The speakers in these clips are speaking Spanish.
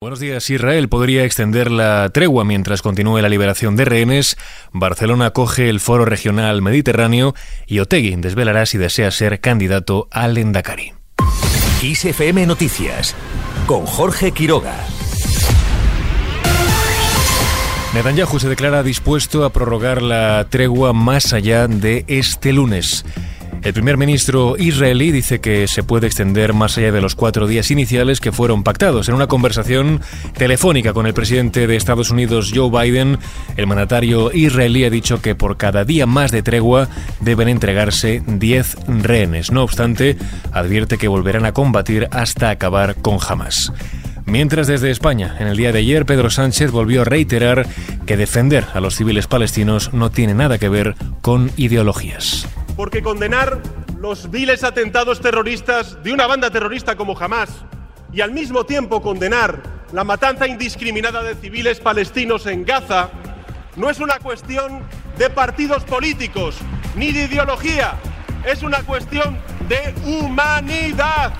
Buenos días. Israel podría extender la tregua mientras continúe la liberación de rehenes. Barcelona coge el foro regional mediterráneo y Otegui desvelará si desea ser candidato al Endacari. ISFM Noticias con Jorge Quiroga. Netanyahu se declara dispuesto a prorrogar la tregua más allá de este lunes. El primer ministro israelí dice que se puede extender más allá de los cuatro días iniciales que fueron pactados. En una conversación telefónica con el presidente de Estados Unidos, Joe Biden, el mandatario israelí ha dicho que por cada día más de tregua deben entregarse 10 rehenes. No obstante, advierte que volverán a combatir hasta acabar con Hamas. Mientras desde España, en el día de ayer, Pedro Sánchez volvió a reiterar que defender a los civiles palestinos no tiene nada que ver con ideologías porque condenar los viles atentados terroristas de una banda terrorista como Hamas y al mismo tiempo condenar la matanza indiscriminada de civiles palestinos en Gaza no es una cuestión de partidos políticos ni de ideología, es una cuestión de humanidad.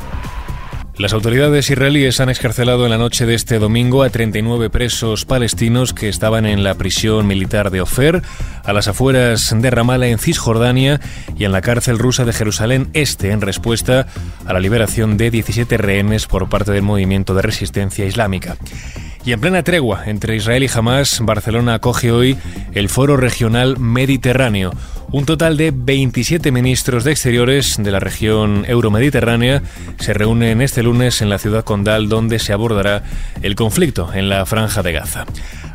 Las autoridades israelíes han excarcelado en la noche de este domingo a 39 presos palestinos que estaban en la prisión militar de Ofer, a las afueras de Ramallah en Cisjordania y en la cárcel rusa de Jerusalén Este en respuesta a la liberación de 17 rehenes por parte del movimiento de resistencia islámica. Y en plena tregua entre Israel y Hamas, Barcelona acoge hoy el Foro Regional Mediterráneo. Un total de 27 ministros de Exteriores de la región euromediterránea se reúnen este lunes en la ciudad condal donde se abordará el conflicto en la franja de Gaza.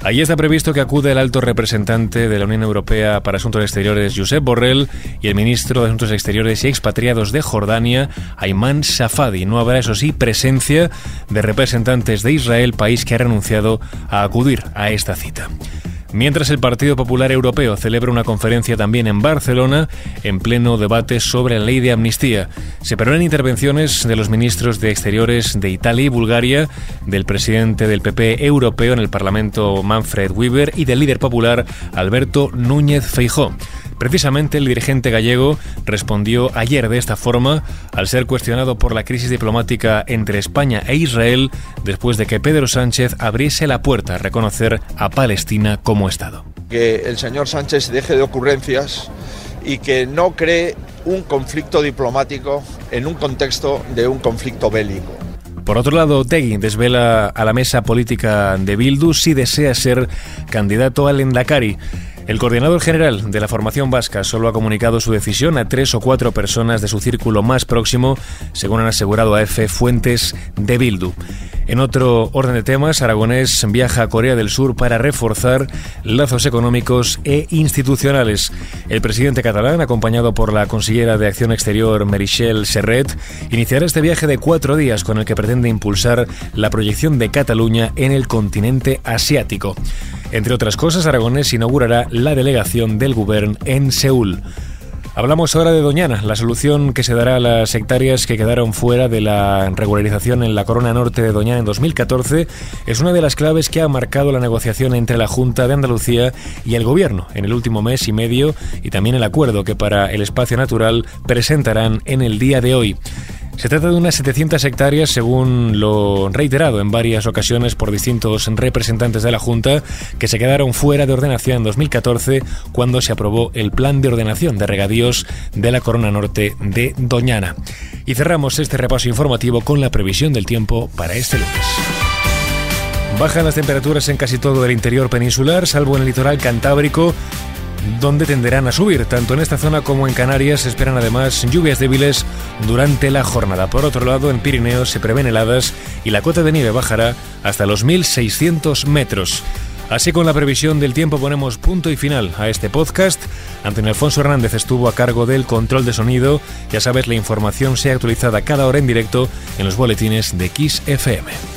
Allí está previsto que acude el alto representante de la Unión Europea para Asuntos Exteriores, Josep Borrell, y el ministro de Asuntos Exteriores y expatriados de Jordania, Ayman Safadi. No habrá, eso sí, presencia de representantes de Israel, país que ha renunciado a acudir a esta cita. Mientras el Partido Popular Europeo celebra una conferencia también en Barcelona en pleno debate sobre la ley de amnistía. Se perdonan intervenciones de los ministros de Exteriores de Italia y Bulgaria, del presidente del PP europeo en el Parlamento Manfred Weber y del líder popular Alberto Núñez Feijó. Precisamente el dirigente gallego respondió ayer de esta forma al ser cuestionado por la crisis diplomática entre España e Israel después de que Pedro Sánchez abriese la puerta a reconocer a Palestina como Estado. Que el señor Sánchez deje de ocurrencias y que no cree un conflicto diplomático en un contexto de un conflicto bélico. Por otro lado, Tegui desvela a la mesa política de Bildu si desea ser candidato al Endacari. El coordinador general de la formación vasca solo ha comunicado su decisión a tres o cuatro personas de su círculo más próximo, según han asegurado a EFE fuentes de Bildu. En otro orden de temas, Aragonés viaja a Corea del Sur para reforzar lazos económicos e institucionales. El presidente catalán, acompañado por la consillera de Acción Exterior Merichel Serret, iniciará este viaje de cuatro días con el que pretende impulsar la proyección de Cataluña en el continente asiático. Entre otras cosas, Aragonés inaugurará la delegación del Gobierno en Seúl. Hablamos ahora de Doñana, la solución que se dará a las hectáreas que quedaron fuera de la regularización en la corona norte de Doñana en 2014 es una de las claves que ha marcado la negociación entre la Junta de Andalucía y el Gobierno en el último mes y medio y también el acuerdo que para el espacio natural presentarán en el día de hoy. Se trata de unas 700 hectáreas, según lo reiterado en varias ocasiones por distintos representantes de la Junta, que se quedaron fuera de ordenación en 2014 cuando se aprobó el Plan de Ordenación de Regadíos de la Corona Norte de Doñana. Y cerramos este repaso informativo con la previsión del tiempo para este lunes. Bajan las temperaturas en casi todo el interior peninsular, salvo en el litoral cantábrico, donde tenderán a subir. Tanto en esta zona como en Canarias se esperan además lluvias débiles durante la jornada. Por otro lado, en Pirineos se prevén heladas y la cota de nieve bajará hasta los 1.600 metros. Así con la previsión del tiempo ponemos punto y final a este podcast. Antonio Alfonso Hernández estuvo a cargo del control de sonido. Ya sabes, la información sea actualizada cada hora en directo en los boletines de Kiss FM.